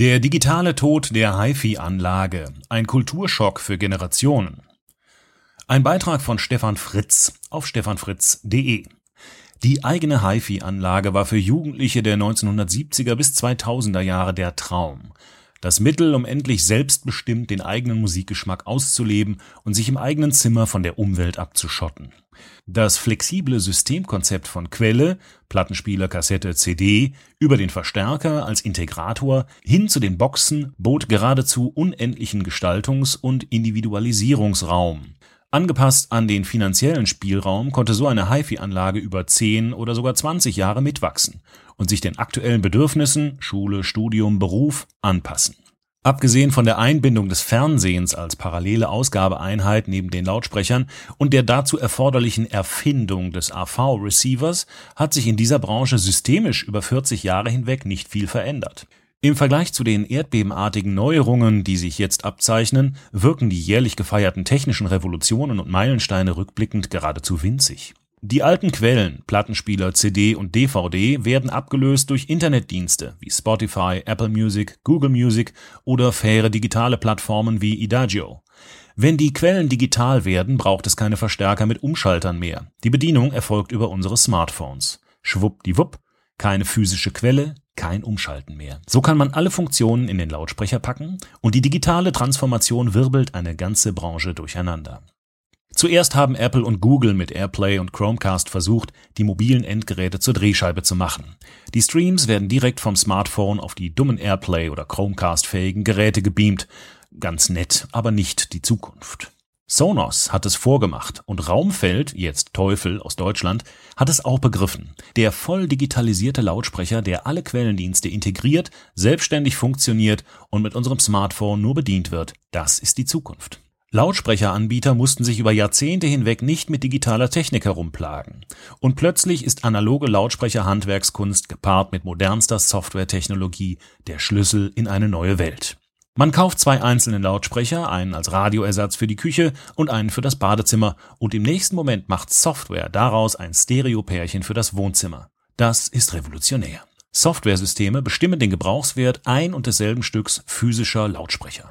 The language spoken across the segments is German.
Der digitale Tod der HiFi-Anlage. Ein Kulturschock für Generationen. Ein Beitrag von Stefan Fritz auf stefanfritz.de. Die eigene HiFi-Anlage war für Jugendliche der 1970er bis 2000er Jahre der Traum. Das Mittel, um endlich selbstbestimmt den eigenen Musikgeschmack auszuleben und sich im eigenen Zimmer von der Umwelt abzuschotten. Das flexible Systemkonzept von Quelle, Plattenspieler, Kassette, CD, über den Verstärker als Integrator hin zu den Boxen bot geradezu unendlichen Gestaltungs- und Individualisierungsraum. Angepasst an den finanziellen Spielraum konnte so eine HiFi-Anlage über 10 oder sogar 20 Jahre mitwachsen und sich den aktuellen Bedürfnissen Schule, Studium, Beruf anpassen. Abgesehen von der Einbindung des Fernsehens als parallele Ausgabeeinheit neben den Lautsprechern und der dazu erforderlichen Erfindung des AV-Receivers hat sich in dieser Branche systemisch über 40 Jahre hinweg nicht viel verändert. Im Vergleich zu den erdbebenartigen Neuerungen, die sich jetzt abzeichnen, wirken die jährlich gefeierten technischen Revolutionen und Meilensteine rückblickend geradezu winzig. Die alten Quellen, Plattenspieler, CD und DVD werden abgelöst durch Internetdienste wie Spotify, Apple Music, Google Music oder faire digitale Plattformen wie Idagio. Wenn die Quellen digital werden, braucht es keine Verstärker mit Umschaltern mehr. Die Bedienung erfolgt über unsere Smartphones. Schwuppdiwupp, keine physische Quelle, kein Umschalten mehr. So kann man alle Funktionen in den Lautsprecher packen und die digitale Transformation wirbelt eine ganze Branche durcheinander. Zuerst haben Apple und Google mit AirPlay und Chromecast versucht, die mobilen Endgeräte zur Drehscheibe zu machen. Die Streams werden direkt vom Smartphone auf die dummen AirPlay oder Chromecast-fähigen Geräte gebeamt. Ganz nett, aber nicht die Zukunft. Sonos hat es vorgemacht und Raumfeld, jetzt Teufel aus Deutschland, hat es auch begriffen. Der voll digitalisierte Lautsprecher, der alle Quellendienste integriert, selbstständig funktioniert und mit unserem Smartphone nur bedient wird, das ist die Zukunft. Lautsprecheranbieter mussten sich über Jahrzehnte hinweg nicht mit digitaler Technik herumplagen. Und plötzlich ist analoge Lautsprecherhandwerkskunst gepaart mit modernster Softwaretechnologie der Schlüssel in eine neue Welt. Man kauft zwei einzelne Lautsprecher, einen als Radioersatz für die Küche und einen für das Badezimmer, und im nächsten Moment macht Software daraus ein Stereopärchen für das Wohnzimmer. Das ist revolutionär. Softwaresysteme bestimmen den Gebrauchswert ein und desselben Stücks physischer Lautsprecher.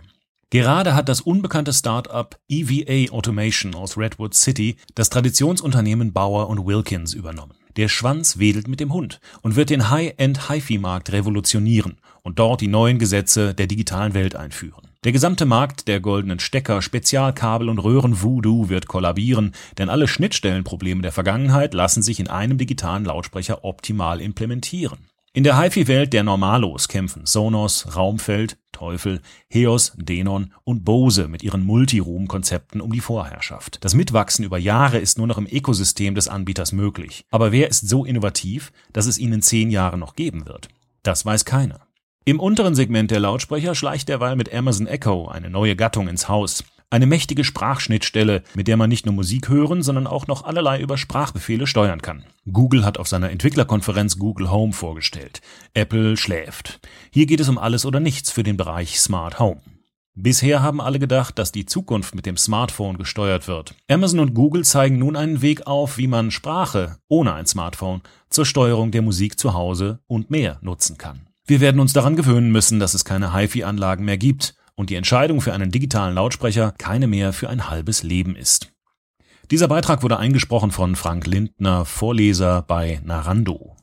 Gerade hat das unbekannte Start-up EVA Automation aus Redwood City das Traditionsunternehmen Bauer und Wilkins übernommen. Der Schwanz wedelt mit dem Hund und wird den High-End HiFi-Markt revolutionieren und dort die neuen Gesetze der digitalen Welt einführen. Der gesamte Markt der goldenen Stecker, Spezialkabel und Röhren-Voodoo wird kollabieren, denn alle Schnittstellenprobleme der Vergangenheit lassen sich in einem digitalen Lautsprecher optimal implementieren. In der HiFi-Welt der Normalos kämpfen Sonos, Raumfeld, Teufel, Heos, Denon und Bose mit ihren Multiroom-Konzepten um die Vorherrschaft. Das Mitwachsen über Jahre ist nur noch im Ökosystem des Anbieters möglich. Aber wer ist so innovativ, dass es ihn in zehn Jahren noch geben wird? Das weiß keiner. Im unteren Segment der Lautsprecher schleicht derweil mit Amazon Echo eine neue Gattung ins Haus. Eine mächtige Sprachschnittstelle, mit der man nicht nur Musik hören, sondern auch noch allerlei über Sprachbefehle steuern kann. Google hat auf seiner Entwicklerkonferenz Google Home vorgestellt. Apple schläft. Hier geht es um alles oder nichts für den Bereich Smart Home. Bisher haben alle gedacht, dass die Zukunft mit dem Smartphone gesteuert wird. Amazon und Google zeigen nun einen Weg auf, wie man Sprache ohne ein Smartphone zur Steuerung der Musik zu Hause und mehr nutzen kann. Wir werden uns daran gewöhnen müssen, dass es keine HiFi-Anlagen mehr gibt und die Entscheidung für einen digitalen Lautsprecher keine mehr für ein halbes Leben ist. Dieser Beitrag wurde eingesprochen von Frank Lindner, Vorleser bei Narando.